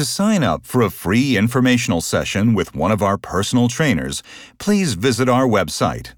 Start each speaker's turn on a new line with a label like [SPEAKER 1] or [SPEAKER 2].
[SPEAKER 1] To sign up for a free informational session with one of our personal trainers, please visit our website